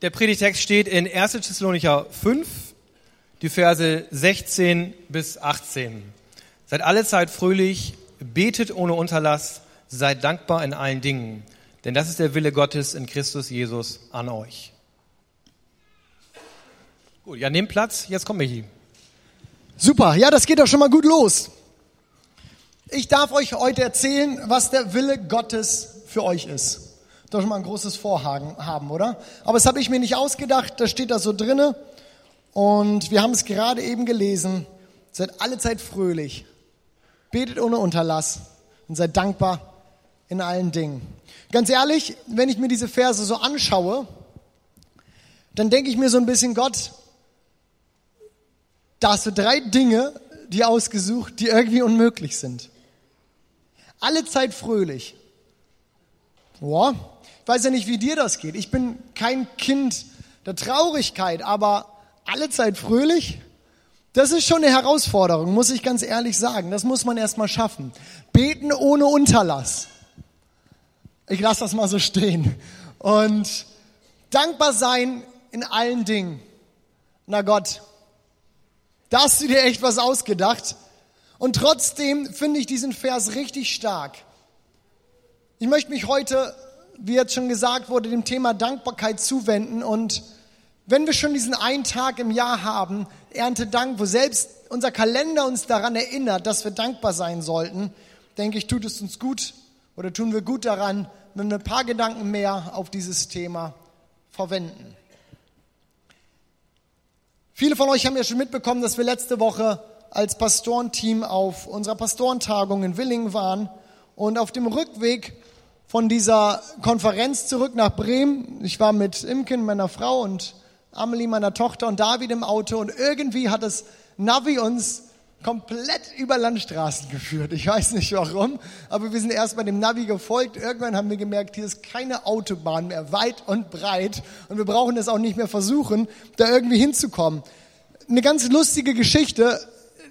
Der Predigtext steht in 1. Thessalonicher 5, die Verse 16 bis 18. Seid alle Zeit fröhlich, betet ohne Unterlass, seid dankbar in allen Dingen, denn das ist der Wille Gottes in Christus Jesus an euch. Gut, ja, nehmt Platz, jetzt kommt Michi. Super, ja, das geht doch schon mal gut los. Ich darf euch heute erzählen, was der Wille Gottes für euch ist doch schon mal ein großes Vorhaben haben, oder? Aber das habe ich mir nicht ausgedacht, das steht da so drinne. Und wir haben es gerade eben gelesen. Seid alle Zeit fröhlich, betet ohne Unterlass und seid dankbar in allen Dingen. Ganz ehrlich, wenn ich mir diese Verse so anschaue, dann denke ich mir so ein bisschen, Gott, da hast du drei Dinge, die ausgesucht, die irgendwie unmöglich sind. Alle Zeit fröhlich. Boah, weiß ja nicht, wie dir das geht. Ich bin kein Kind der Traurigkeit, aber alle Zeit fröhlich. Das ist schon eine Herausforderung, muss ich ganz ehrlich sagen. Das muss man erstmal schaffen. Beten ohne Unterlass. Ich lasse das mal so stehen. Und dankbar sein in allen Dingen. Na Gott, da hast du dir echt was ausgedacht. Und trotzdem finde ich diesen Vers richtig stark. Ich möchte mich heute wie jetzt schon gesagt wurde, dem Thema Dankbarkeit zuwenden. Und wenn wir schon diesen einen Tag im Jahr haben, Erntedank, wo selbst unser Kalender uns daran erinnert, dass wir dankbar sein sollten, denke ich, tut es uns gut oder tun wir gut daran, wenn wir ein paar Gedanken mehr auf dieses Thema verwenden. Viele von euch haben ja schon mitbekommen, dass wir letzte Woche als Pastorenteam auf unserer Pastorentagung in Willingen waren und auf dem Rückweg von dieser Konferenz zurück nach Bremen. Ich war mit Imken, meiner Frau, und Amelie, meiner Tochter, und David im Auto. Und irgendwie hat das Navi uns komplett über Landstraßen geführt. Ich weiß nicht warum, aber wir sind erst bei dem Navi gefolgt. Irgendwann haben wir gemerkt, hier ist keine Autobahn mehr, weit und breit. Und wir brauchen es auch nicht mehr versuchen, da irgendwie hinzukommen. Eine ganz lustige Geschichte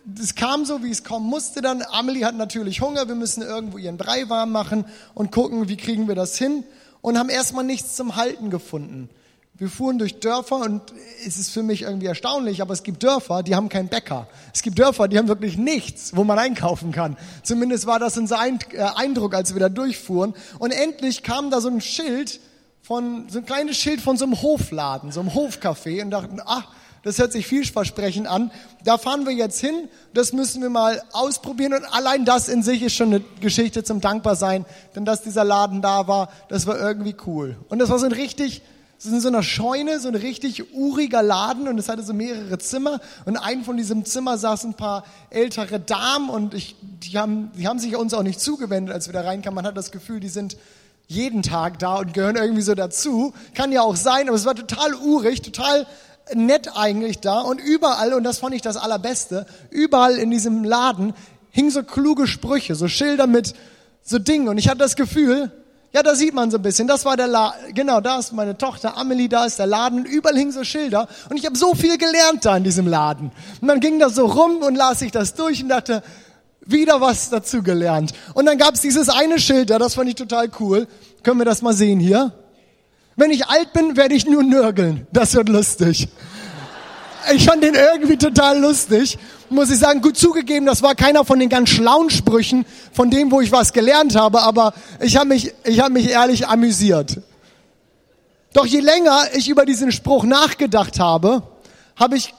das kam so, wie es kommen musste dann. Amelie hat natürlich Hunger, wir müssen irgendwo ihren Brei warm machen und gucken, wie kriegen wir das hin. Und haben erstmal nichts zum Halten gefunden. Wir fuhren durch Dörfer und es ist für mich irgendwie erstaunlich, aber es gibt Dörfer, die haben keinen Bäcker. Es gibt Dörfer, die haben wirklich nichts, wo man einkaufen kann. Zumindest war das unser äh, Eindruck, als wir da durchfuhren. Und endlich kam da so ein Schild von, so ein kleines Schild von so einem Hofladen, so einem Hofcafé und dachten, ach, das hört sich vielversprechend an. Da fahren wir jetzt hin. Das müssen wir mal ausprobieren. Und allein das in sich ist schon eine Geschichte zum Dankbarsein. Denn dass dieser Laden da war, das war irgendwie cool. Und das war so ein richtig, so in so einer Scheune, so ein richtig uriger Laden. Und es hatte so mehrere Zimmer. Und ein von diesem Zimmer saßen ein paar ältere Damen. Und ich, die haben, die haben sich uns auch nicht zugewendet, als wir da reinkamen. Man hat das Gefühl, die sind jeden Tag da und gehören irgendwie so dazu. Kann ja auch sein, aber es war total urig, total nett eigentlich da und überall, und das fand ich das Allerbeste, überall in diesem Laden hingen so kluge Sprüche, so Schilder mit so Dingen. Und ich hatte das Gefühl, ja, da sieht man so ein bisschen, das war der Laden, genau, da ist meine Tochter Amelie, da ist der Laden, und überall hingen so Schilder. Und ich habe so viel gelernt da in diesem Laden. Und dann ging das so rum und las ich das durch und dachte, wieder was dazu gelernt. Und dann gab es dieses eine Schild da, das fand ich total cool. Können wir das mal sehen hier? Wenn ich alt bin, werde ich nur nörgeln. Das wird lustig. Ich fand den irgendwie total lustig. Muss ich sagen, gut zugegeben, das war keiner von den ganz schlauen Sprüchen, von dem, wo ich was gelernt habe, aber ich habe mich, ich habe mich ehrlich amüsiert. Doch je länger ich über diesen Spruch nachgedacht habe, habe ich,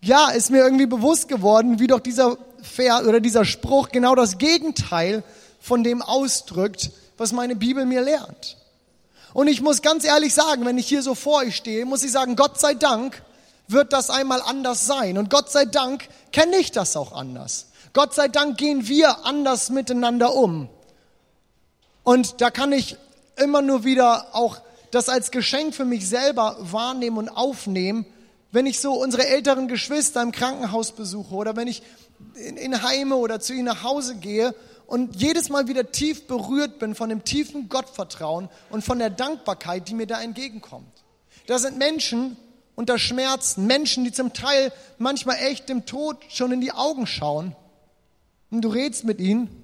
ja, ist mir irgendwie bewusst geworden, wie doch dieser Vers oder dieser Spruch genau das Gegenteil von dem ausdrückt, was meine Bibel mir lehrt. Und ich muss ganz ehrlich sagen, wenn ich hier so vor euch stehe, muss ich sagen, Gott sei Dank wird das einmal anders sein. Und Gott sei Dank kenne ich das auch anders. Gott sei Dank gehen wir anders miteinander um. Und da kann ich immer nur wieder auch das als Geschenk für mich selber wahrnehmen und aufnehmen, wenn ich so unsere älteren Geschwister im Krankenhaus besuche oder wenn ich in Heime oder zu ihnen nach Hause gehe und jedes Mal wieder tief berührt bin von dem tiefen Gottvertrauen und von der Dankbarkeit, die mir da entgegenkommt. Da sind Menschen unter Schmerzen, Menschen, die zum Teil manchmal echt dem Tod schon in die Augen schauen. Und du redest mit ihnen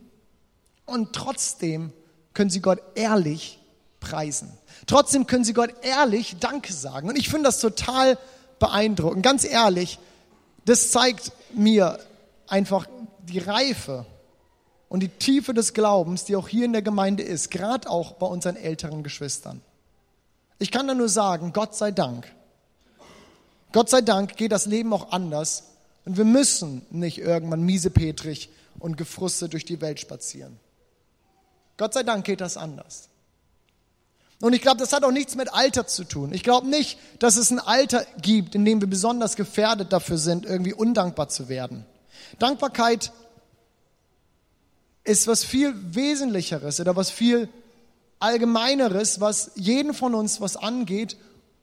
und trotzdem können sie Gott ehrlich preisen. Trotzdem können sie Gott ehrlich Danke sagen. Und ich finde das total beeindruckend. Ganz ehrlich, das zeigt mir einfach die Reife und die Tiefe des Glaubens, die auch hier in der Gemeinde ist, gerade auch bei unseren älteren Geschwistern. Ich kann da nur sagen, Gott sei Dank. Gott sei Dank geht das Leben auch anders und wir müssen nicht irgendwann miesepetrig und gefrustet durch die Welt spazieren. Gott sei Dank geht das anders. Und ich glaube, das hat auch nichts mit Alter zu tun. Ich glaube nicht, dass es ein Alter gibt, in dem wir besonders gefährdet dafür sind, irgendwie undankbar zu werden. Dankbarkeit ist was viel Wesentlicheres oder was viel Allgemeineres, was jeden von uns was angeht.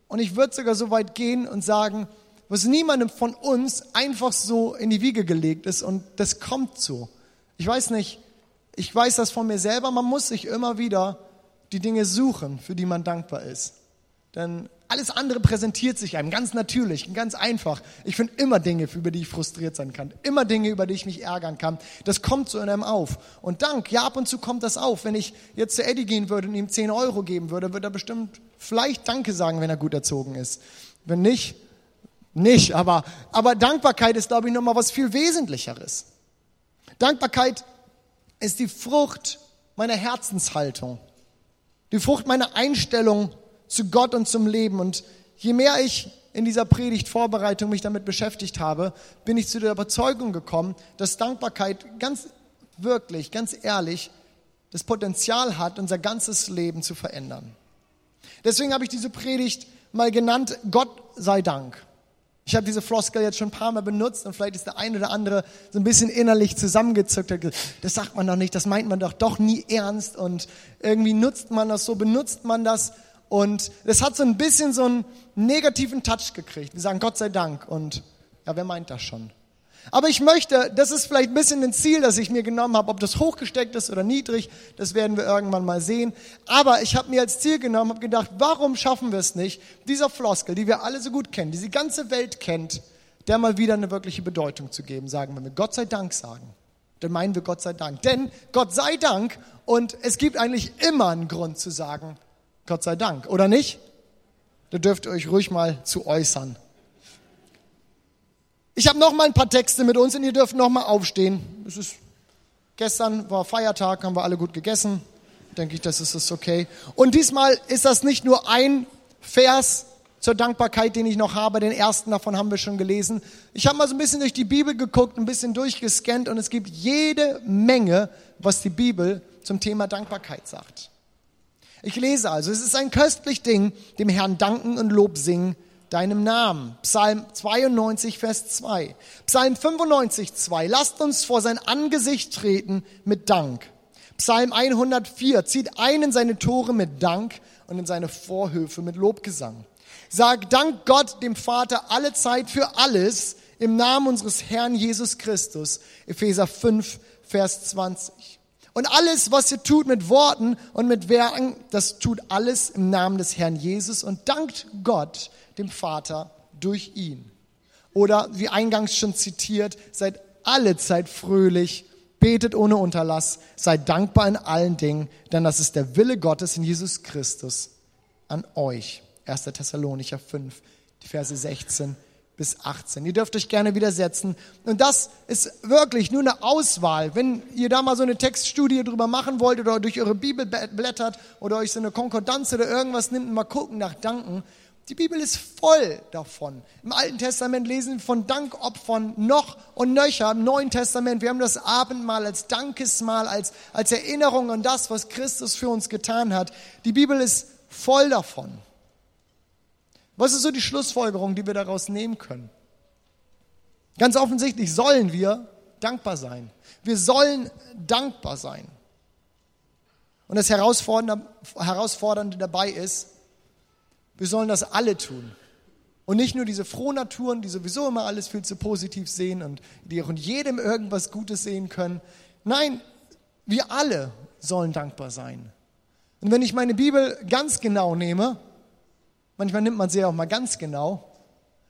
Und ich würde sogar so weit gehen und sagen, was niemandem von uns einfach so in die Wiege gelegt ist und das kommt so. Ich weiß nicht, ich weiß das von mir selber, man muss sich immer wieder die Dinge suchen, für die man dankbar ist. Denn alles andere präsentiert sich einem ganz natürlich, ganz einfach. Ich finde immer Dinge, über die ich frustriert sein kann. Immer Dinge, über die ich mich ärgern kann. Das kommt so in einem auf. Und Dank, ja, ab und zu kommt das auf. Wenn ich jetzt zu Eddie gehen würde und ihm 10 Euro geben würde, würde er bestimmt vielleicht Danke sagen, wenn er gut erzogen ist. Wenn nicht, nicht. Aber, aber Dankbarkeit ist, glaube ich, nochmal was viel Wesentlicheres. Dankbarkeit ist die Frucht meiner Herzenshaltung. Die Frucht meiner Einstellung zu Gott und zum Leben. Und je mehr ich in dieser Predigtvorbereitung mich damit beschäftigt habe, bin ich zu der Überzeugung gekommen, dass Dankbarkeit ganz wirklich, ganz ehrlich, das Potenzial hat, unser ganzes Leben zu verändern. Deswegen habe ich diese Predigt mal genannt, Gott sei Dank. Ich habe diese Floskel jetzt schon ein paar Mal benutzt und vielleicht ist der eine oder andere so ein bisschen innerlich zusammengezuckt. Das sagt man doch nicht, das meint man doch doch nie ernst und irgendwie nutzt man das so, benutzt man das und das hat so ein bisschen so einen negativen Touch gekriegt. Wir sagen Gott sei Dank und ja, wer meint das schon? Aber ich möchte, das ist vielleicht ein bisschen ein Ziel, das ich mir genommen habe, ob das hochgesteckt ist oder niedrig, das werden wir irgendwann mal sehen. Aber ich habe mir als Ziel genommen, habe gedacht, warum schaffen wir es nicht, dieser Floskel, die wir alle so gut kennen, die die ganze Welt kennt, der mal wieder eine wirkliche Bedeutung zu geben, sagen, wenn wir Gott sei Dank sagen. Dann meinen wir Gott sei Dank. Denn Gott sei Dank und es gibt eigentlich immer einen Grund zu sagen, Gott sei Dank, oder nicht? Da dürft ihr euch ruhig mal zu äußern. Ich habe noch mal ein paar Texte mit uns und ihr dürft noch mal aufstehen. Es ist gestern war Feiertag, haben wir alle gut gegessen. Denke ich, das ist okay. Und diesmal ist das nicht nur ein Vers zur Dankbarkeit, den ich noch habe. Den ersten davon haben wir schon gelesen. Ich habe mal so ein bisschen durch die Bibel geguckt, ein bisschen durchgescannt und es gibt jede Menge, was die Bibel zum Thema Dankbarkeit sagt. Ich lese also, es ist ein köstlich Ding, dem Herrn danken und Lob singen deinem Namen. Psalm 92, Vers 2. Psalm 95, 2. Lasst uns vor sein Angesicht treten mit Dank. Psalm 104. Zieht ein in seine Tore mit Dank und in seine Vorhöfe mit Lobgesang. Sag Dank Gott, dem Vater, alle Zeit für alles im Namen unseres Herrn Jesus Christus. Epheser 5, Vers 20. Und alles, was ihr tut mit Worten und mit Werken, das tut alles im Namen des Herrn Jesus und dankt Gott, dem Vater durch ihn. Oder wie eingangs schon zitiert, seid alle Zeit fröhlich, betet ohne Unterlass, seid dankbar in allen Dingen, denn das ist der Wille Gottes in Jesus Christus an euch. 1. Thessalonicher 5, die Verse 16 bis 18. Ihr dürft euch gerne widersetzen. Und das ist wirklich nur eine Auswahl. Wenn ihr da mal so eine Textstudie drüber machen wollt oder durch eure Bibel blättert oder euch so eine Konkordanz oder irgendwas nimmt und mal gucken nach Danken, die Bibel ist voll davon. Im Alten Testament lesen wir von Dankopfern noch und nöcher. Im Neuen Testament, wir haben das Abendmahl als Dankesmahl, als, als Erinnerung an das, was Christus für uns getan hat. Die Bibel ist voll davon. Was ist so die Schlussfolgerung, die wir daraus nehmen können? Ganz offensichtlich sollen wir dankbar sein. Wir sollen dankbar sein. Und das Herausfordernde, dabei ist, wir sollen das alle tun. Und nicht nur diese Frohnaturen, die sowieso immer alles viel zu positiv sehen und die auch in jedem irgendwas Gutes sehen können. Nein, wir alle sollen dankbar sein. Und wenn ich meine Bibel ganz genau nehme, manchmal nimmt man sie auch mal ganz genau,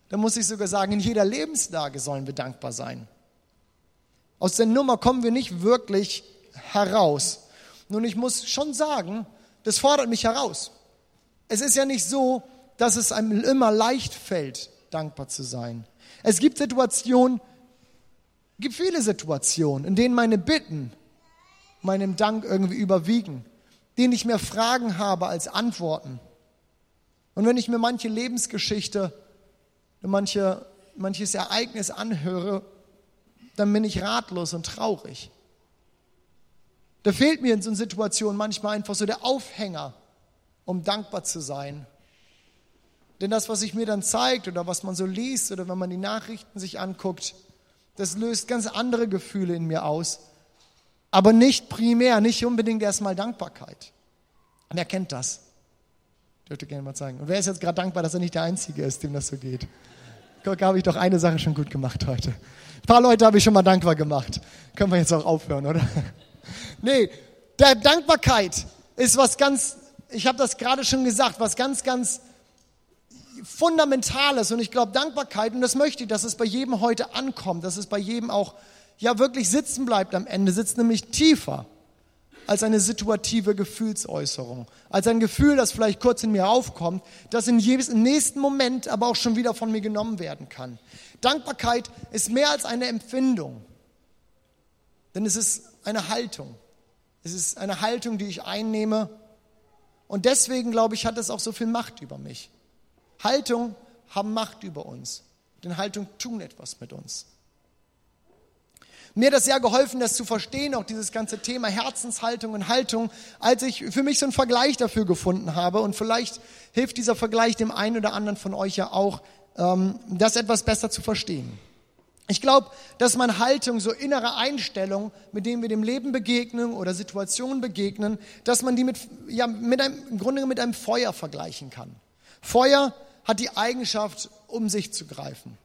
dann muss ich sogar sagen, in jeder Lebenslage sollen wir dankbar sein. Aus der Nummer kommen wir nicht wirklich heraus. Nun, ich muss schon sagen, das fordert mich heraus. Es ist ja nicht so, dass es einem immer leicht fällt, dankbar zu sein. Es gibt Situationen, gibt viele Situationen, in denen meine Bitten meinem Dank irgendwie überwiegen, denen ich mehr Fragen habe als Antworten. Und wenn ich mir manche Lebensgeschichte, manche, manches Ereignis anhöre, dann bin ich ratlos und traurig. Da fehlt mir in so Situationen manchmal einfach so der Aufhänger, um dankbar zu sein. Denn das, was sich mir dann zeigt oder was man so liest oder wenn man die Nachrichten sich anguckt, das löst ganz andere Gefühle in mir aus. Aber nicht primär, nicht unbedingt erstmal Dankbarkeit. Und er kennt das. Dürfte gerne mal zeigen. Und wer ist jetzt gerade dankbar, dass er nicht der Einzige ist, dem das so geht? Guck, habe ich doch eine Sache schon gut gemacht heute. Ein paar Leute habe ich schon mal dankbar gemacht. Können wir jetzt auch aufhören, oder? Nee, der Dankbarkeit ist was ganz, ich habe das gerade schon gesagt, was ganz, ganz Fundamentales. Und ich glaube, Dankbarkeit, und das möchte ich, dass es bei jedem heute ankommt, dass es bei jedem auch ja wirklich sitzen bleibt am Ende, sitzt nämlich tiefer als eine situative Gefühlsäußerung, als ein Gefühl, das vielleicht kurz in mir aufkommt, das in jedem nächsten Moment aber auch schon wieder von mir genommen werden kann. Dankbarkeit ist mehr als eine Empfindung, denn es ist eine Haltung. Es ist eine Haltung, die ich einnehme. Und deswegen, glaube ich, hat es auch so viel Macht über mich. Haltung haben Macht über uns. Denn Haltung tun etwas mit uns. Mir hat das sehr geholfen, das zu verstehen, auch dieses ganze Thema Herzenshaltung und Haltung, als ich für mich so einen Vergleich dafür gefunden habe. Und vielleicht hilft dieser Vergleich dem einen oder anderen von euch ja auch, ähm, das etwas besser zu verstehen. Ich glaube, dass man Haltung, so innere Einstellung, mit denen wir dem Leben begegnen oder Situationen begegnen, dass man die mit, ja, mit einem, im Grunde mit einem Feuer vergleichen kann. Feuer hat die Eigenschaft, um sich zu greifen.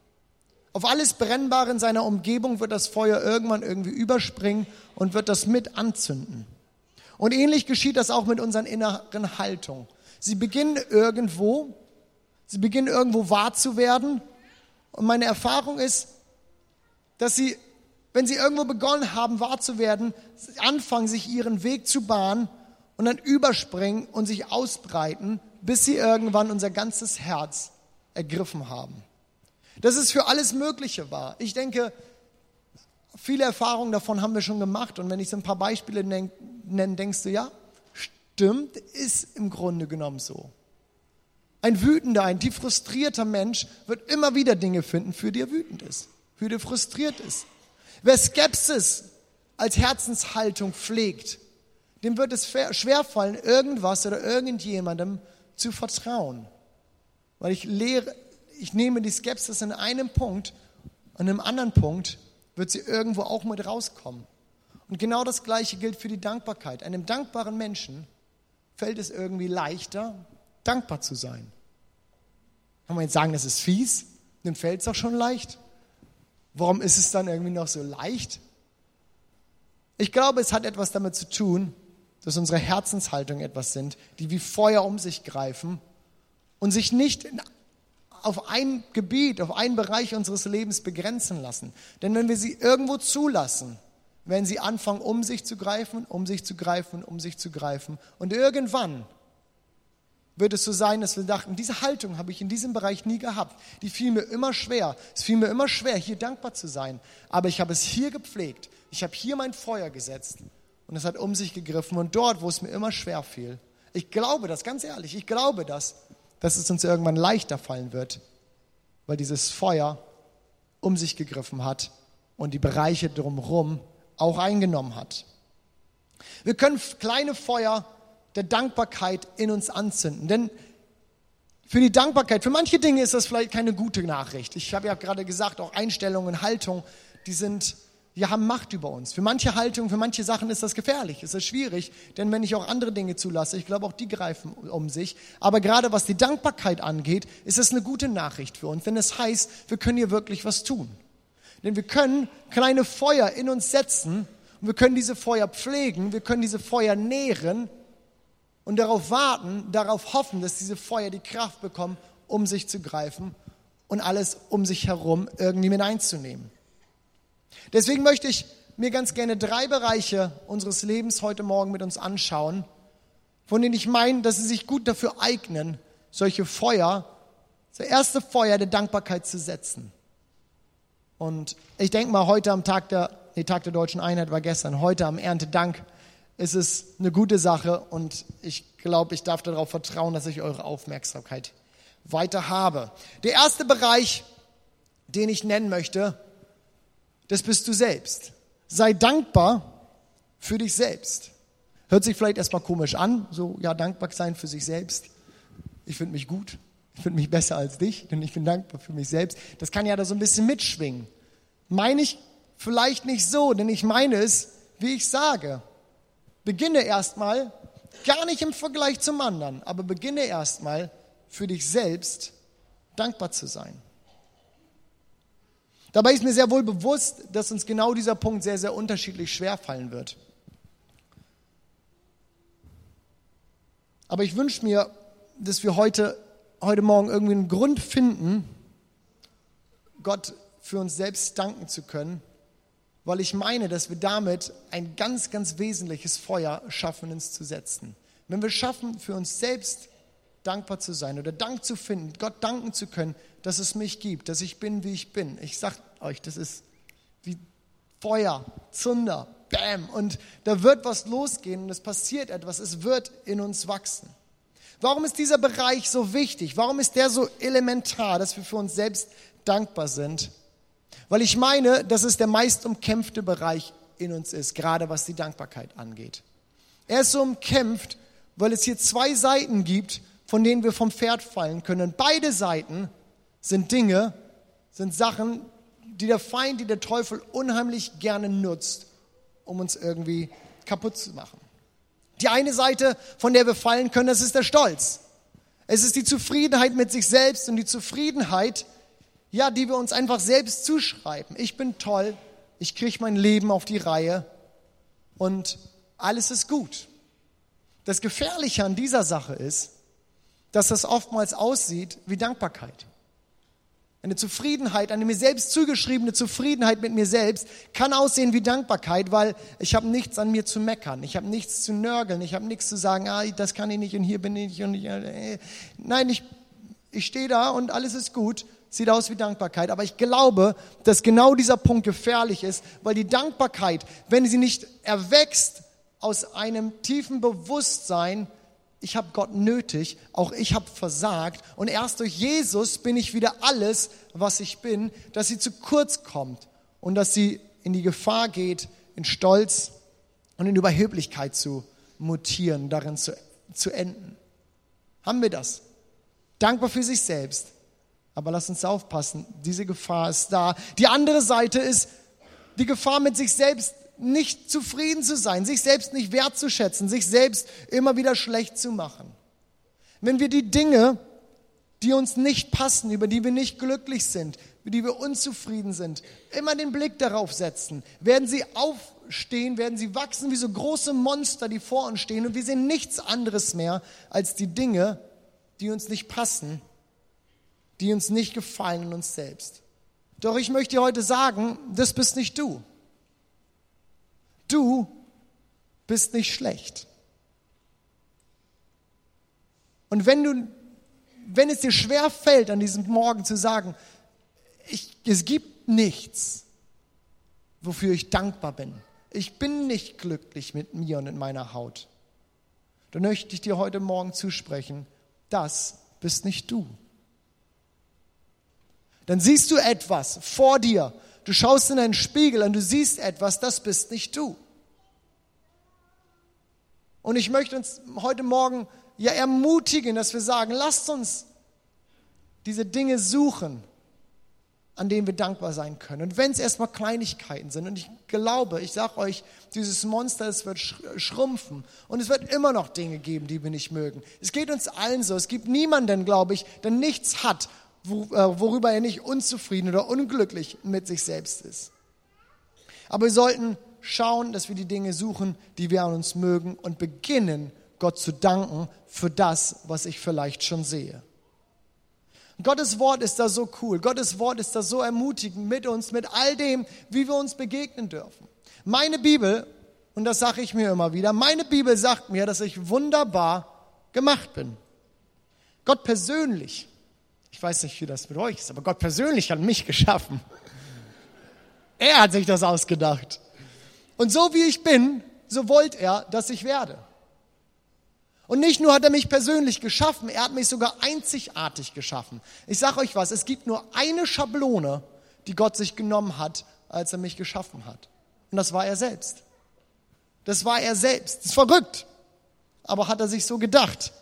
Auf alles Brennbare in seiner Umgebung wird das Feuer irgendwann irgendwie überspringen und wird das mit anzünden. Und ähnlich geschieht das auch mit unseren inneren Haltungen. Sie beginnen irgendwo, sie beginnen irgendwo wahr zu werden. Und meine Erfahrung ist, dass sie, wenn sie irgendwo begonnen haben, wahr zu werden, anfangen, sich ihren Weg zu bahnen und dann überspringen und sich ausbreiten, bis sie irgendwann unser ganzes Herz ergriffen haben. Das ist für alles Mögliche wahr. Ich denke, viele Erfahrungen davon haben wir schon gemacht und wenn ich so ein paar Beispiele nenne, denkst du, ja, stimmt, ist im Grunde genommen so. Ein wütender, ein tief frustrierter Mensch wird immer wieder Dinge finden, für die er wütend ist für die frustriert ist. Wer Skepsis als Herzenshaltung pflegt, dem wird es schwerfallen, irgendwas oder irgendjemandem zu vertrauen. Weil ich lehre, ich nehme die Skepsis in einem Punkt und in einem anderen Punkt wird sie irgendwo auch mit rauskommen. Und genau das Gleiche gilt für die Dankbarkeit. Einem dankbaren Menschen fällt es irgendwie leichter, dankbar zu sein. Kann man jetzt sagen, das ist fies? Dem fällt es doch schon leicht. Warum ist es dann irgendwie noch so leicht? Ich glaube, es hat etwas damit zu tun, dass unsere Herzenshaltung etwas sind, die wie Feuer um sich greifen und sich nicht auf ein Gebiet, auf einen Bereich unseres Lebens begrenzen lassen. Denn wenn wir sie irgendwo zulassen, werden sie anfangen, um sich zu greifen, um sich zu greifen, um sich zu greifen. Und irgendwann wird es so sein, dass wir dachten, diese Haltung habe ich in diesem Bereich nie gehabt. Die fiel mir immer schwer. Es fiel mir immer schwer, hier dankbar zu sein. Aber ich habe es hier gepflegt. Ich habe hier mein Feuer gesetzt. Und es hat um sich gegriffen. Und dort, wo es mir immer schwer fiel, ich glaube das, ganz ehrlich, ich glaube das, dass es uns irgendwann leichter fallen wird, weil dieses Feuer um sich gegriffen hat und die Bereiche drumherum auch eingenommen hat. Wir können kleine Feuer der Dankbarkeit in uns anzünden. Denn für die Dankbarkeit, für manche Dinge ist das vielleicht keine gute Nachricht. Ich habe ja gerade gesagt, auch Einstellungen, Haltung, die sind, die haben Macht über uns. Für manche Haltungen, für manche Sachen ist das gefährlich, ist das schwierig, denn wenn ich auch andere Dinge zulasse, ich glaube auch die greifen um sich. Aber gerade was die Dankbarkeit angeht, ist es eine gute Nachricht für uns, denn es heißt, wir können hier wirklich was tun. Denn wir können kleine Feuer in uns setzen und wir können diese Feuer pflegen, wir können diese Feuer nähren und darauf warten, darauf hoffen, dass diese Feuer die Kraft bekommen, um sich zu greifen und alles um sich herum irgendwie mit einzunehmen. Deswegen möchte ich mir ganz gerne drei Bereiche unseres Lebens heute Morgen mit uns anschauen, von denen ich meine, dass sie sich gut dafür eignen, solche Feuer, das erste Feuer der Dankbarkeit zu setzen. Und ich denke mal, heute am Tag der, nee, Tag der deutschen Einheit war gestern, heute am Erntedank ist es eine gute Sache und ich glaube, ich darf darauf vertrauen, dass ich eure Aufmerksamkeit weiter habe. Der erste Bereich, den ich nennen möchte, das bist du selbst. Sei dankbar für dich selbst. Hört sich vielleicht erstmal komisch an, so ja, dankbar sein für sich selbst. Ich finde mich gut, ich finde mich besser als dich, denn ich bin dankbar für mich selbst. Das kann ja da so ein bisschen mitschwingen. Meine ich vielleicht nicht so, denn ich meine es, wie ich sage. Beginne erstmal, gar nicht im Vergleich zum anderen, aber beginne erstmal für dich selbst dankbar zu sein. Dabei ist mir sehr wohl bewusst, dass uns genau dieser Punkt sehr, sehr unterschiedlich schwer fallen wird. Aber ich wünsche mir, dass wir heute, heute Morgen irgendwie einen Grund finden, Gott für uns selbst danken zu können, weil ich meine, dass wir damit ein ganz, ganz wesentliches Feuer schaffen, uns zu setzen. Wenn wir schaffen, für uns selbst dankbar zu sein oder Dank zu finden, Gott danken zu können, dass es mich gibt, dass ich bin, wie ich bin. Ich sag euch, das ist wie Feuer, Zunder, Bam. Und da wird was losgehen und es passiert etwas, es wird in uns wachsen. Warum ist dieser Bereich so wichtig? Warum ist der so elementar, dass wir für uns selbst dankbar sind? Weil ich meine, dass es der meist umkämpfte Bereich in uns ist, gerade was die Dankbarkeit angeht. Er ist so umkämpft, weil es hier zwei Seiten gibt, von denen wir vom Pferd fallen können. Und beide Seiten sind Dinge, sind Sachen, die der Feind, die der Teufel unheimlich gerne nutzt, um uns irgendwie kaputt zu machen. Die eine Seite, von der wir fallen können, das ist der Stolz. Es ist die Zufriedenheit mit sich selbst und die Zufriedenheit, ja, die wir uns einfach selbst zuschreiben. Ich bin toll, ich kriege mein Leben auf die Reihe und alles ist gut. Das Gefährliche an dieser Sache ist, dass das oftmals aussieht wie Dankbarkeit. Eine Zufriedenheit, eine mir selbst zugeschriebene Zufriedenheit mit mir selbst kann aussehen wie Dankbarkeit, weil ich habe nichts an mir zu meckern, ich habe nichts zu nörgeln, ich habe nichts zu sagen, ah, das kann ich nicht und hier bin ich und ich, äh, nein, ich, ich stehe da und alles ist gut, sieht aus wie Dankbarkeit, aber ich glaube, dass genau dieser Punkt gefährlich ist, weil die Dankbarkeit, wenn sie nicht erwächst aus einem tiefen Bewusstsein, ich habe Gott nötig, auch ich habe versagt und erst durch Jesus bin ich wieder alles, was ich bin, dass sie zu kurz kommt und dass sie in die Gefahr geht, in Stolz und in Überheblichkeit zu mutieren, darin zu, zu enden. Haben wir das? Dankbar für sich selbst. Aber lass uns aufpassen, diese Gefahr ist da. Die andere Seite ist die Gefahr mit sich selbst nicht zufrieden zu sein, sich selbst nicht wertzuschätzen, sich selbst immer wieder schlecht zu machen. Wenn wir die Dinge, die uns nicht passen, über die wir nicht glücklich sind, über die wir unzufrieden sind, immer den Blick darauf setzen, werden sie aufstehen, werden sie wachsen wie so große Monster, die vor uns stehen und wir sehen nichts anderes mehr als die Dinge, die uns nicht passen, die uns nicht gefallen in uns selbst. Doch ich möchte dir heute sagen, das bist nicht du. Du bist nicht schlecht. Und wenn du, wenn es dir schwer fällt, an diesem Morgen zu sagen, ich, es gibt nichts, wofür ich dankbar bin. Ich bin nicht glücklich mit mir und mit meiner Haut. Dann möchte ich dir heute Morgen zusprechen, das bist nicht du. Dann siehst du etwas vor dir, Du schaust in einen Spiegel und du siehst etwas, das bist nicht du. Und ich möchte uns heute Morgen ja ermutigen, dass wir sagen, lasst uns diese Dinge suchen, an denen wir dankbar sein können. Und wenn es erstmal Kleinigkeiten sind, und ich glaube, ich sage euch, dieses Monster, es wird schrumpfen und es wird immer noch Dinge geben, die wir nicht mögen. Es geht uns allen so. Es gibt niemanden, glaube ich, der nichts hat, worüber er nicht unzufrieden oder unglücklich mit sich selbst ist. Aber wir sollten schauen, dass wir die Dinge suchen, die wir an uns mögen und beginnen, Gott zu danken für das, was ich vielleicht schon sehe. Gottes Wort ist da so cool. Gottes Wort ist da so ermutigend mit uns, mit all dem, wie wir uns begegnen dürfen. Meine Bibel und das sage ich mir immer wieder, meine Bibel sagt mir, dass ich wunderbar gemacht bin. Gott persönlich, ich weiß nicht, wie das mit euch ist, aber Gott persönlich hat mich geschaffen. Er hat sich das ausgedacht. Und so wie ich bin, so wollte er, dass ich werde. Und nicht nur hat er mich persönlich geschaffen, er hat mich sogar einzigartig geschaffen. Ich sage euch was, es gibt nur eine Schablone, die Gott sich genommen hat, als er mich geschaffen hat. Und das war er selbst. Das war er selbst. Das ist verrückt. Aber hat er sich so gedacht.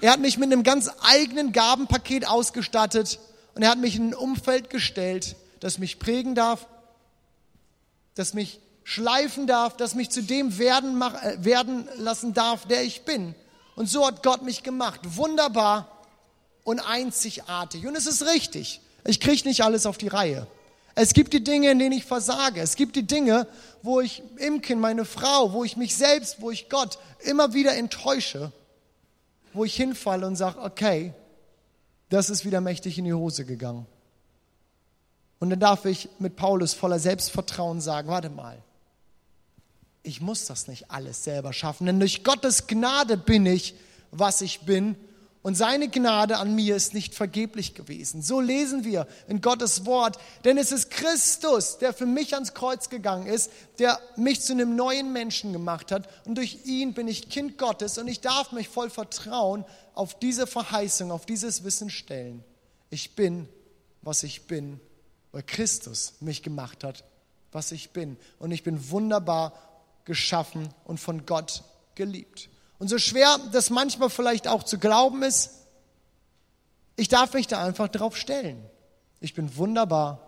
Er hat mich mit einem ganz eigenen Gabenpaket ausgestattet und er hat mich in ein Umfeld gestellt, das mich prägen darf, das mich schleifen darf, das mich zu dem werden, äh, werden lassen darf, der ich bin. Und so hat Gott mich gemacht. Wunderbar und einzigartig. Und es ist richtig. Ich kriege nicht alles auf die Reihe. Es gibt die Dinge, in denen ich versage. Es gibt die Dinge, wo ich Imken, meine Frau, wo ich mich selbst, wo ich Gott immer wieder enttäusche, wo ich hinfalle und sage, okay, das ist wieder mächtig in die Hose gegangen. Und dann darf ich mit Paulus voller Selbstvertrauen sagen, warte mal, ich muss das nicht alles selber schaffen, denn durch Gottes Gnade bin ich, was ich bin. Und seine Gnade an mir ist nicht vergeblich gewesen. So lesen wir in Gottes Wort. Denn es ist Christus, der für mich ans Kreuz gegangen ist, der mich zu einem neuen Menschen gemacht hat. Und durch ihn bin ich Kind Gottes und ich darf mich voll Vertrauen auf diese Verheißung, auf dieses Wissen stellen. Ich bin, was ich bin, weil Christus mich gemacht hat, was ich bin. Und ich bin wunderbar geschaffen und von Gott geliebt. Und so schwer das manchmal vielleicht auch zu glauben ist, ich darf mich da einfach drauf stellen. Ich bin wunderbar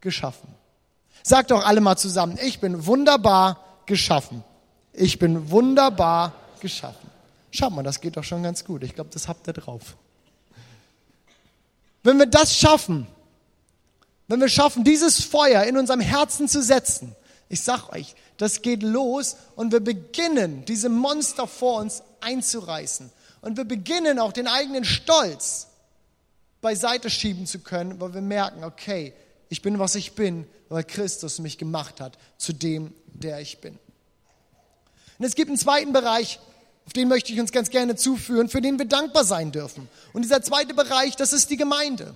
geschaffen. Sagt doch alle mal zusammen, ich bin wunderbar geschaffen. Ich bin wunderbar geschaffen. Schaut mal, das geht doch schon ganz gut. Ich glaube, das habt ihr drauf. Wenn wir das schaffen, wenn wir schaffen, dieses Feuer in unserem Herzen zu setzen, ich sag euch, das geht los und wir beginnen, diese Monster vor uns einzureißen. Und wir beginnen auch den eigenen Stolz beiseite schieben zu können, weil wir merken, okay, ich bin, was ich bin, weil Christus mich gemacht hat zu dem, der ich bin. Und es gibt einen zweiten Bereich, auf den möchte ich uns ganz gerne zuführen, für den wir dankbar sein dürfen. Und dieser zweite Bereich, das ist die Gemeinde.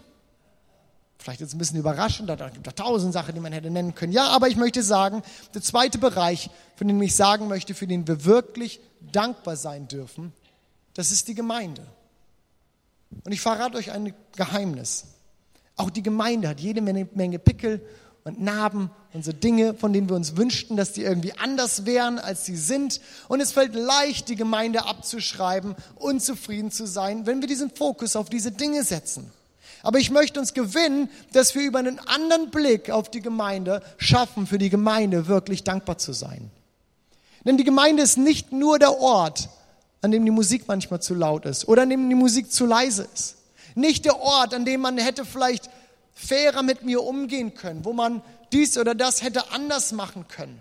Vielleicht jetzt ein bisschen überraschend, da gibt es tausend Sachen, die man hätte nennen können. Ja, aber ich möchte sagen, der zweite Bereich, von dem ich sagen möchte, für den wir wirklich dankbar sein dürfen, das ist die Gemeinde. Und ich verrate euch ein Geheimnis. Auch die Gemeinde hat jede Menge, Pickel und Narben und so Dinge, von denen wir uns wünschten, dass die irgendwie anders wären, als sie sind. Und es fällt leicht, die Gemeinde abzuschreiben, unzufrieden zu sein, wenn wir diesen Fokus auf diese Dinge setzen. Aber ich möchte uns gewinnen, dass wir über einen anderen Blick auf die Gemeinde schaffen, für die Gemeinde wirklich dankbar zu sein. Denn die Gemeinde ist nicht nur der Ort, an dem die Musik manchmal zu laut ist oder an dem die Musik zu leise ist. Nicht der Ort, an dem man hätte vielleicht fairer mit mir umgehen können, wo man dies oder das hätte anders machen können.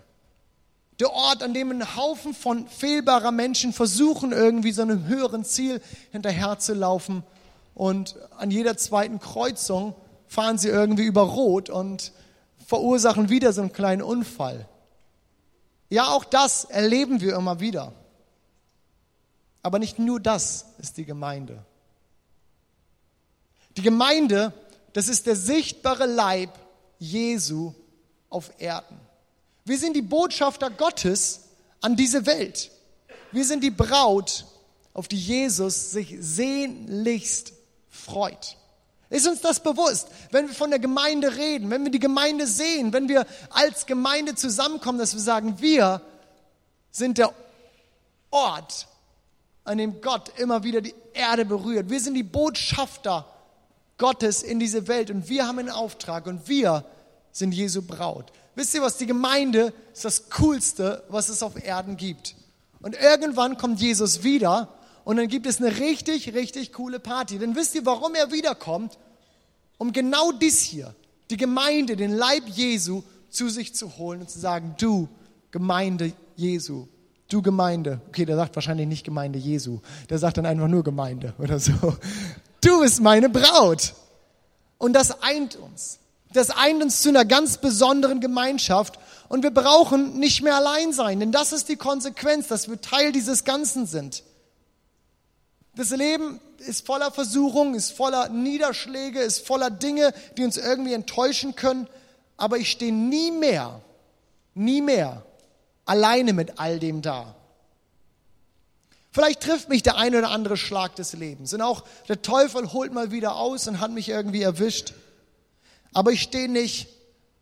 Der Ort, an dem ein Haufen von fehlbarer Menschen versuchen, irgendwie so einem höheren Ziel hinterherzulaufen und an jeder zweiten Kreuzung fahren sie irgendwie über Rot und verursachen wieder so einen kleinen Unfall. Ja, auch das erleben wir immer wieder. Aber nicht nur das ist die Gemeinde. Die Gemeinde, das ist der sichtbare Leib Jesu auf Erden. Wir sind die Botschafter Gottes an diese Welt. Wir sind die Braut, auf die Jesus sich sehnlichst freut. Ist uns das bewusst, wenn wir von der Gemeinde reden, wenn wir die Gemeinde sehen, wenn wir als Gemeinde zusammenkommen, dass wir sagen, wir sind der Ort, an dem Gott immer wieder die Erde berührt. Wir sind die Botschafter Gottes in diese Welt und wir haben einen Auftrag und wir sind Jesu Braut. Wisst ihr was? Die Gemeinde ist das Coolste, was es auf Erden gibt. Und irgendwann kommt Jesus wieder und dann gibt es eine richtig, richtig coole Party. Denn wisst ihr, warum er wiederkommt? Um genau dies hier, die Gemeinde, den Leib Jesu zu sich zu holen und zu sagen, du Gemeinde Jesu, du Gemeinde. Okay, der sagt wahrscheinlich nicht Gemeinde Jesu, der sagt dann einfach nur Gemeinde oder so. Du bist meine Braut. Und das eint uns. Das eint uns zu einer ganz besonderen Gemeinschaft. Und wir brauchen nicht mehr allein sein, denn das ist die Konsequenz, dass wir Teil dieses Ganzen sind. Das Leben ist voller Versuchungen, ist voller Niederschläge, ist voller Dinge, die uns irgendwie enttäuschen können. Aber ich stehe nie mehr, nie mehr alleine mit all dem da. Vielleicht trifft mich der eine oder andere Schlag des Lebens. Und auch der Teufel holt mal wieder aus und hat mich irgendwie erwischt. Aber ich stehe nicht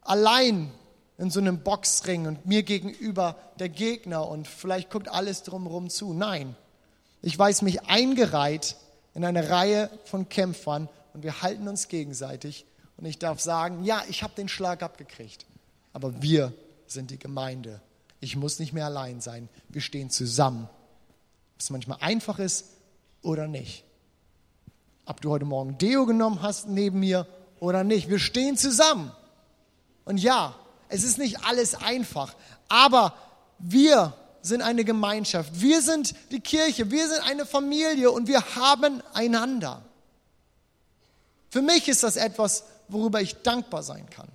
allein in so einem Boxring und mir gegenüber der Gegner und vielleicht guckt alles drumherum zu. Nein, ich weiß mich eingereiht in eine Reihe von Kämpfern und wir halten uns gegenseitig. Und ich darf sagen, ja, ich habe den Schlag abgekriegt, aber wir sind die Gemeinde. Ich muss nicht mehr allein sein. Wir stehen zusammen. Ob es manchmal einfach ist oder nicht. Ob du heute Morgen Deo genommen hast neben mir oder nicht. Wir stehen zusammen. Und ja, es ist nicht alles einfach, aber wir sind eine Gemeinschaft. Wir sind die Kirche. Wir sind eine Familie und wir haben einander. Für mich ist das etwas, worüber ich dankbar sein kann.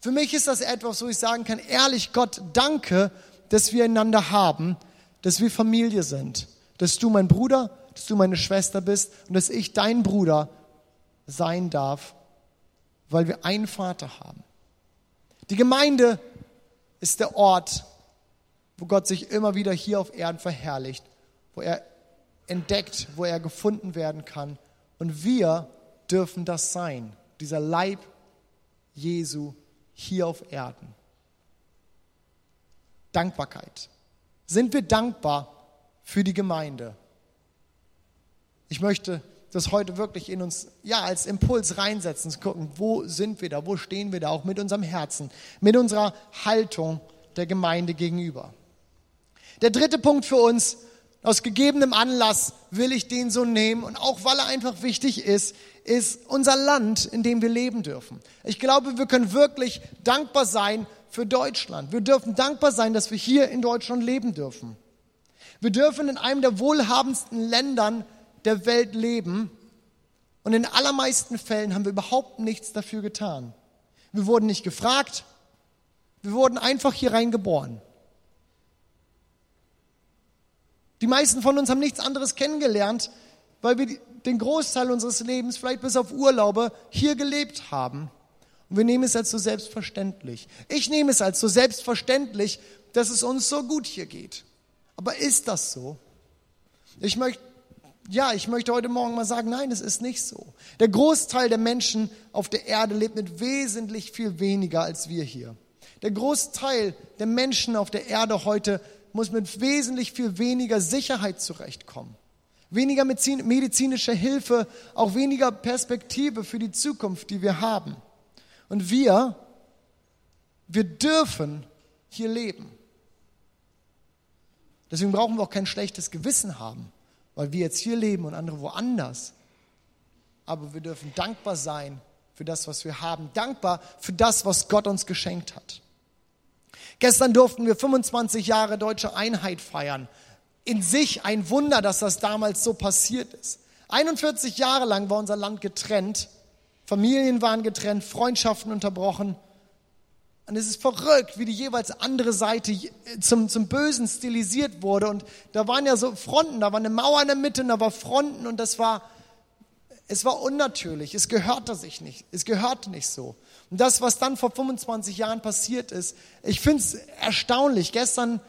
Für mich ist das etwas, wo ich sagen kann, ehrlich Gott, danke, dass wir einander haben, dass wir Familie sind, dass du mein Bruder, dass du meine Schwester bist und dass ich dein Bruder sein darf, weil wir einen Vater haben. Die Gemeinde ist der Ort, wo Gott sich immer wieder hier auf Erden verherrlicht, wo er entdeckt, wo er gefunden werden kann. Und wir dürfen das sein, dieser Leib Jesu hier auf Erden. Dankbarkeit. Sind wir dankbar für die Gemeinde? Ich möchte das heute wirklich in uns, ja, als Impuls reinsetzen, zu gucken, wo sind wir da, wo stehen wir da, auch mit unserem Herzen, mit unserer Haltung der Gemeinde gegenüber. Der dritte Punkt für uns, aus gegebenem Anlass will ich den so nehmen und auch weil er einfach wichtig ist, ist unser Land, in dem wir leben dürfen. Ich glaube, wir können wirklich dankbar sein für Deutschland. Wir dürfen dankbar sein, dass wir hier in Deutschland leben dürfen. Wir dürfen in einem der wohlhabendsten Ländern der Welt leben und in allermeisten Fällen haben wir überhaupt nichts dafür getan. Wir wurden nicht gefragt, wir wurden einfach hier reingeboren. Die meisten von uns haben nichts anderes kennengelernt, weil wir den Großteil unseres Lebens, vielleicht bis auf Urlaube, hier gelebt haben. Und wir nehmen es als so selbstverständlich. Ich nehme es als so selbstverständlich, dass es uns so gut hier geht. Aber ist das so? Ich möchte, ja, ich möchte heute Morgen mal sagen, nein, es ist nicht so. Der Großteil der Menschen auf der Erde lebt mit wesentlich viel weniger als wir hier. Der Großteil der Menschen auf der Erde heute muss mit wesentlich viel weniger Sicherheit zurechtkommen. Weniger medizinische Hilfe, auch weniger Perspektive für die Zukunft, die wir haben. Und wir, wir dürfen hier leben. Deswegen brauchen wir auch kein schlechtes Gewissen haben, weil wir jetzt hier leben und andere woanders. Aber wir dürfen dankbar sein für das, was wir haben. Dankbar für das, was Gott uns geschenkt hat. Gestern durften wir 25 Jahre deutsche Einheit feiern. In sich ein Wunder, dass das damals so passiert ist. 41 Jahre lang war unser Land getrennt. Familien waren getrennt, Freundschaften unterbrochen. Und es ist verrückt, wie die jeweils andere Seite zum, zum Bösen stilisiert wurde. Und da waren ja so Fronten, da war eine Mauer in der Mitte, und da war Fronten und das war, es war unnatürlich. Es gehörte sich nicht. Es gehörte nicht so. Und das, was dann vor 25 Jahren passiert ist, ich finde es erstaunlich. Gestern,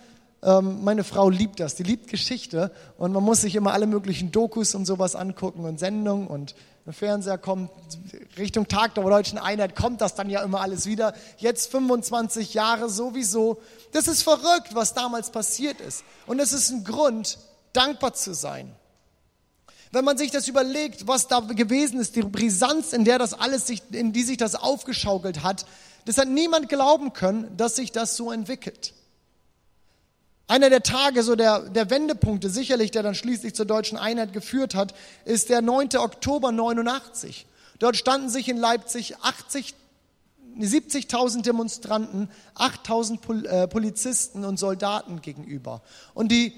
ähm, meine Frau liebt das, die liebt Geschichte und man muss sich immer alle möglichen Dokus und sowas angucken und Sendungen und im Fernseher kommt, Richtung Tag der Deutschen Einheit kommt das dann ja immer alles wieder. Jetzt 25 Jahre sowieso. Das ist verrückt, was damals passiert ist. Und es ist ein Grund, dankbar zu sein. Wenn man sich das überlegt, was da gewesen ist, die Brisanz, in der das alles sich, in die sich das aufgeschaukelt hat, das hat niemand glauben können, dass sich das so entwickelt. Einer der Tage, so der, der Wendepunkte sicherlich, der dann schließlich zur deutschen Einheit geführt hat, ist der 9. Oktober 89. Dort standen sich in Leipzig 80 70.000 Demonstranten, 8.000 äh, Polizisten und Soldaten gegenüber. Und die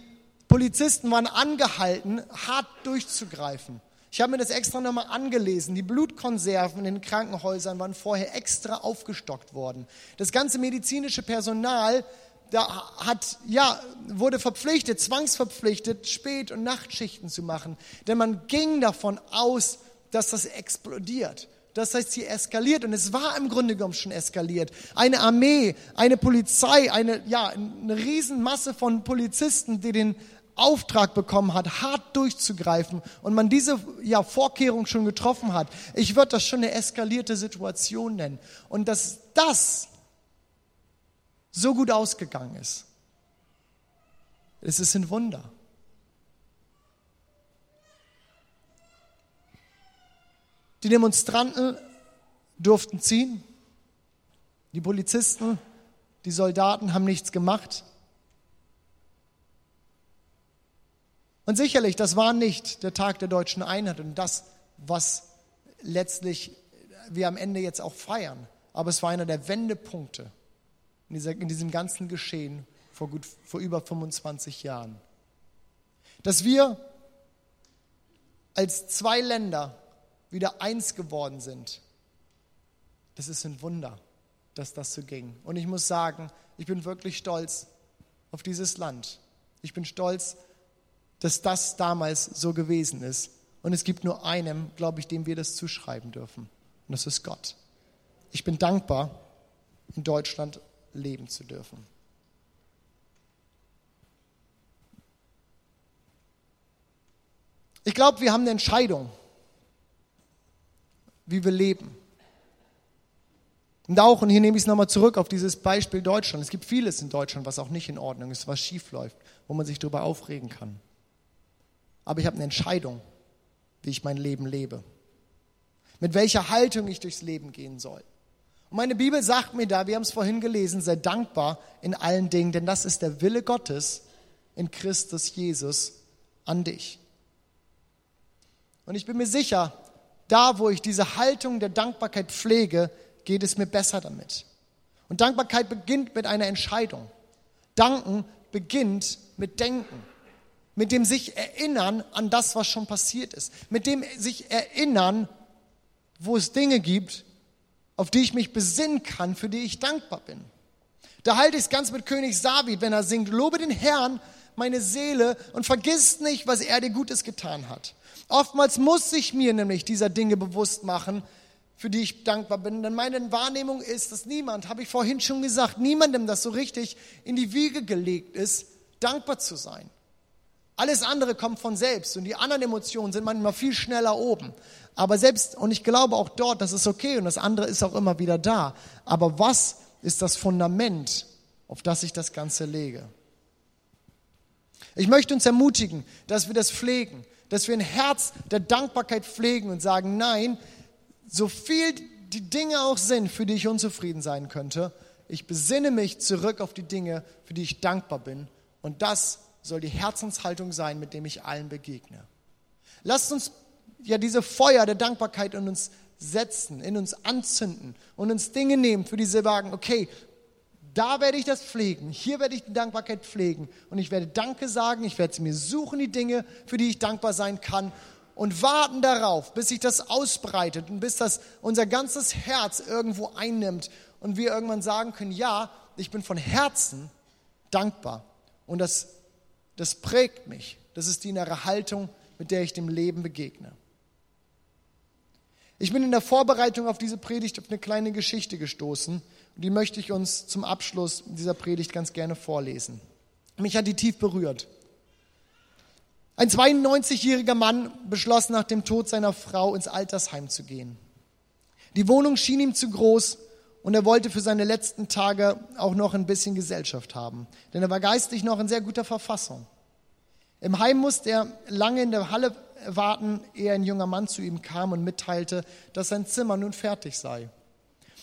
Polizisten waren angehalten, hart durchzugreifen. Ich habe mir das extra nochmal angelesen. Die Blutkonserven in den Krankenhäusern waren vorher extra aufgestockt worden. Das ganze medizinische Personal da hat, ja, wurde verpflichtet, zwangsverpflichtet, Spät- und Nachtschichten zu machen. Denn man ging davon aus, dass das explodiert. Das heißt, sie eskaliert und es war im Grunde genommen schon eskaliert. Eine Armee, eine Polizei, eine, ja, eine Riesenmasse von Polizisten, die den Auftrag bekommen hat, hart durchzugreifen und man diese ja, Vorkehrung schon getroffen hat. Ich würde das schon eine eskalierte Situation nennen. Und dass das so gut ausgegangen ist, es ist ein Wunder. Die Demonstranten durften ziehen. Die Polizisten, die Soldaten haben nichts gemacht. Und sicherlich, das war nicht der Tag der deutschen Einheit und das, was letztlich wir am Ende jetzt auch feiern. Aber es war einer der Wendepunkte in, dieser, in diesem ganzen Geschehen vor, gut, vor über 25 Jahren. Dass wir als zwei Länder wieder eins geworden sind, das ist ein Wunder, dass das so ging. Und ich muss sagen, ich bin wirklich stolz auf dieses Land. Ich bin stolz, dass das damals so gewesen ist. Und es gibt nur einem, glaube ich, dem wir das zuschreiben dürfen. Und das ist Gott. Ich bin dankbar, in Deutschland leben zu dürfen. Ich glaube, wir haben eine Entscheidung wie wir leben. Und auch, und hier nehme ich es nochmal zurück auf dieses Beispiel Deutschland. Es gibt vieles in Deutschland, was auch nicht in Ordnung ist, was schief läuft, wo man sich darüber aufregen kann. Aber ich habe eine Entscheidung, wie ich mein Leben lebe. Mit welcher Haltung ich durchs Leben gehen soll. Und meine Bibel sagt mir da, wir haben es vorhin gelesen, sei dankbar in allen Dingen, denn das ist der Wille Gottes in Christus Jesus an dich. Und ich bin mir sicher, da, wo ich diese Haltung der Dankbarkeit pflege, geht es mir besser damit. Und Dankbarkeit beginnt mit einer Entscheidung. Danken beginnt mit Denken, mit dem sich erinnern an das, was schon passiert ist, mit dem sich erinnern, wo es Dinge gibt, auf die ich mich besinnen kann, für die ich dankbar bin. Da halte ich es ganz mit König David, wenn er singt, lobe den Herrn, meine Seele, und vergiss nicht, was er dir Gutes getan hat. Oftmals muss ich mir nämlich dieser Dinge bewusst machen, für die ich dankbar bin. Denn meine Wahrnehmung ist, dass niemand, habe ich vorhin schon gesagt, niemandem das so richtig in die Wiege gelegt ist, dankbar zu sein. Alles andere kommt von selbst und die anderen Emotionen sind manchmal viel schneller oben. Aber selbst, und ich glaube auch dort, das ist okay und das andere ist auch immer wieder da. Aber was ist das Fundament, auf das ich das Ganze lege? Ich möchte uns ermutigen, dass wir das pflegen, dass wir ein Herz der Dankbarkeit pflegen und sagen, nein, so viel die Dinge auch sind, für die ich unzufrieden sein könnte, ich besinne mich zurück auf die Dinge, für die ich dankbar bin. Und das soll die Herzenshaltung sein, mit dem ich allen begegne. Lasst uns ja diese Feuer der Dankbarkeit in uns setzen, in uns anzünden und uns Dinge nehmen, für die sie sagen, okay, da werde ich das pflegen. Hier werde ich die Dankbarkeit pflegen. Und ich werde Danke sagen. Ich werde mir suchen, die Dinge, für die ich dankbar sein kann. Und warten darauf, bis sich das ausbreitet und bis das unser ganzes Herz irgendwo einnimmt. Und wir irgendwann sagen können, ja, ich bin von Herzen dankbar. Und das, das prägt mich. Das ist die innere Haltung, mit der ich dem Leben begegne. Ich bin in der Vorbereitung auf diese Predigt auf eine kleine Geschichte gestoßen und die möchte ich uns zum Abschluss dieser Predigt ganz gerne vorlesen. Mich hat die tief berührt. Ein 92-jähriger Mann beschloss nach dem Tod seiner Frau ins Altersheim zu gehen. Die Wohnung schien ihm zu groß und er wollte für seine letzten Tage auch noch ein bisschen Gesellschaft haben, denn er war geistig noch in sehr guter Verfassung. Im Heim musste er lange in der Halle warten, ehe ein junger Mann zu ihm kam und mitteilte, dass sein Zimmer nun fertig sei.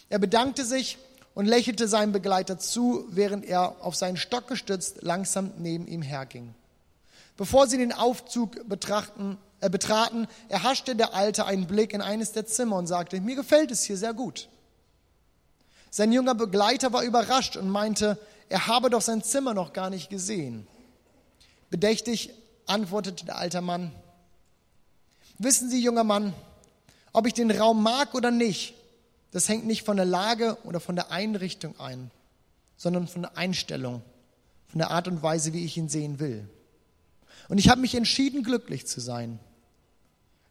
Er bedankte sich und lächelte seinem Begleiter zu, während er auf seinen Stock gestützt langsam neben ihm herging. Bevor sie den Aufzug betrachten, äh, betraten, erhaschte der Alte einen Blick in eines der Zimmer und sagte, mir gefällt es hier sehr gut. Sein junger Begleiter war überrascht und meinte, er habe doch sein Zimmer noch gar nicht gesehen. Bedächtig antwortete der alte Mann, Wissen Sie, junger Mann, ob ich den Raum mag oder nicht, das hängt nicht von der Lage oder von der Einrichtung ein, sondern von der Einstellung, von der Art und Weise, wie ich ihn sehen will. Und ich habe mich entschieden, glücklich zu sein.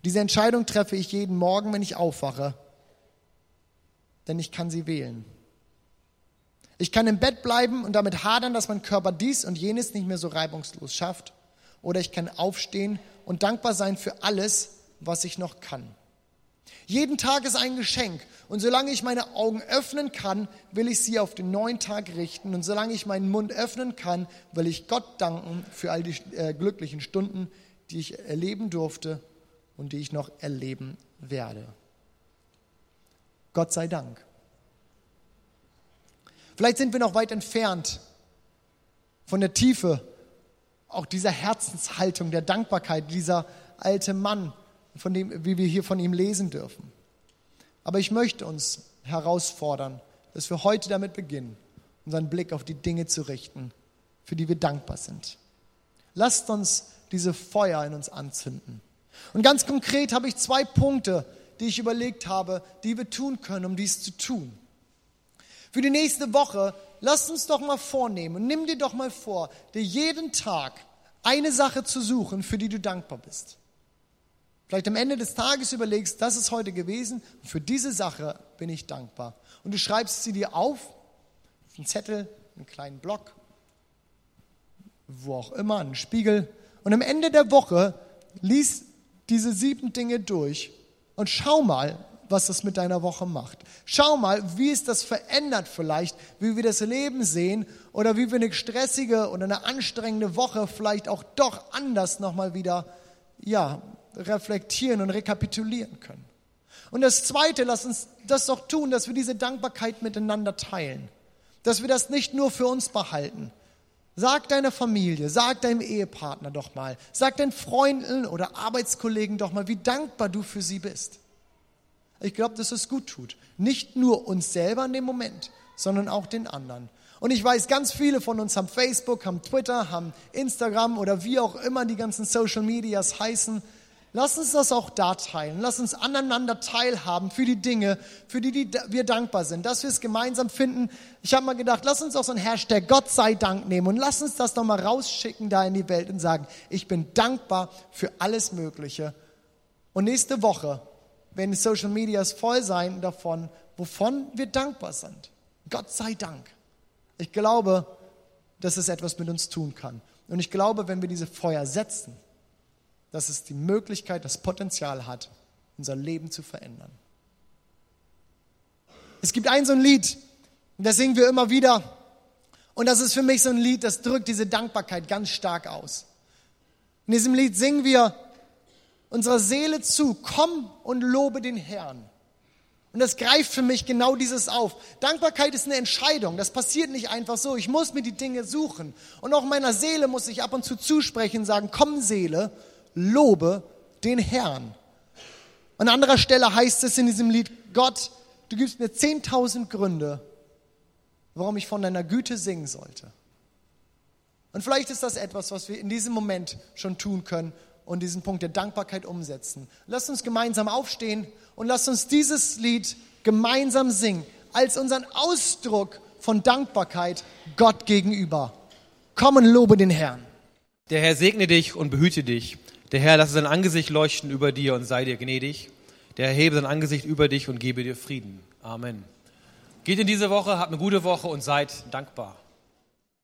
Diese Entscheidung treffe ich jeden Morgen, wenn ich aufwache, denn ich kann sie wählen. Ich kann im Bett bleiben und damit hadern, dass mein Körper dies und jenes nicht mehr so reibungslos schafft. Oder ich kann aufstehen und dankbar sein für alles, was ich noch kann. Jeden Tag ist ein Geschenk. Und solange ich meine Augen öffnen kann, will ich sie auf den neuen Tag richten. Und solange ich meinen Mund öffnen kann, will ich Gott danken für all die äh, glücklichen Stunden, die ich erleben durfte und die ich noch erleben werde. Gott sei Dank. Vielleicht sind wir noch weit entfernt von der Tiefe auch dieser Herzenshaltung, der Dankbarkeit, dieser alte Mann, von dem, wie wir hier von ihm lesen dürfen. Aber ich möchte uns herausfordern, dass wir heute damit beginnen, unseren Blick auf die Dinge zu richten, für die wir dankbar sind. Lasst uns diese Feuer in uns anzünden. Und ganz konkret habe ich zwei Punkte, die ich überlegt habe, die wir tun können, um dies zu tun. Für die nächste Woche, lasst uns doch mal vornehmen und nimm dir doch mal vor, dir jeden Tag eine Sache zu suchen, für die du dankbar bist. Vielleicht am Ende des Tages überlegst, das ist heute gewesen, und für diese Sache bin ich dankbar. Und du schreibst sie dir auf, auf einen Zettel, einen kleinen Block, wo auch immer, einen Spiegel. Und am Ende der Woche lies diese sieben Dinge durch und schau mal, was das mit deiner Woche macht. Schau mal, wie es das verändert vielleicht, wie wir das Leben sehen oder wie wir eine stressige oder eine anstrengende Woche vielleicht auch doch anders nochmal wieder, ja, reflektieren und rekapitulieren können. Und das Zweite, lass uns das doch tun, dass wir diese Dankbarkeit miteinander teilen. Dass wir das nicht nur für uns behalten. Sag deiner Familie, sag deinem Ehepartner doch mal, sag deinen Freunden oder Arbeitskollegen doch mal, wie dankbar du für sie bist. Ich glaube, dass es gut tut. Nicht nur uns selber in dem Moment, sondern auch den anderen. Und ich weiß, ganz viele von uns haben Facebook, haben Twitter, haben Instagram oder wie auch immer die ganzen Social Medias heißen. Lass uns das auch da teilen. Lass uns aneinander teilhaben für die Dinge, für die, die wir dankbar sind, dass wir es gemeinsam finden. Ich habe mal gedacht, lass uns auch so ein Hashtag Gott sei Dank nehmen und lass uns das nochmal rausschicken da in die Welt und sagen, ich bin dankbar für alles Mögliche. Und nächste Woche werden die Social Medias voll sein davon, wovon wir dankbar sind. Gott sei Dank. Ich glaube, dass es etwas mit uns tun kann. Und ich glaube, wenn wir diese Feuer setzen, dass es die Möglichkeit, das Potenzial hat, unser Leben zu verändern. Es gibt ein so ein Lied, das singen wir immer wieder. Und das ist für mich so ein Lied, das drückt diese Dankbarkeit ganz stark aus. In diesem Lied singen wir unserer Seele zu, komm und lobe den Herrn. Und das greift für mich genau dieses auf. Dankbarkeit ist eine Entscheidung. Das passiert nicht einfach so. Ich muss mir die Dinge suchen. Und auch meiner Seele muss ich ab und zu zusprechen sagen, komm Seele, lobe den Herrn. An anderer Stelle heißt es in diesem Lied, Gott, du gibst mir 10.000 Gründe, warum ich von deiner Güte singen sollte. Und vielleicht ist das etwas, was wir in diesem Moment schon tun können und diesen Punkt der Dankbarkeit umsetzen. Lasst uns gemeinsam aufstehen und lasst uns dieses Lied gemeinsam singen, als unseren Ausdruck von Dankbarkeit Gott gegenüber. Komm und lobe den Herrn. Der Herr segne dich und behüte dich. Der Herr lasse sein Angesicht leuchten über dir und sei dir gnädig. Der Herr hebe sein Angesicht über dich und gebe dir Frieden. Amen. Geht in diese Woche, habt eine gute Woche und seid dankbar.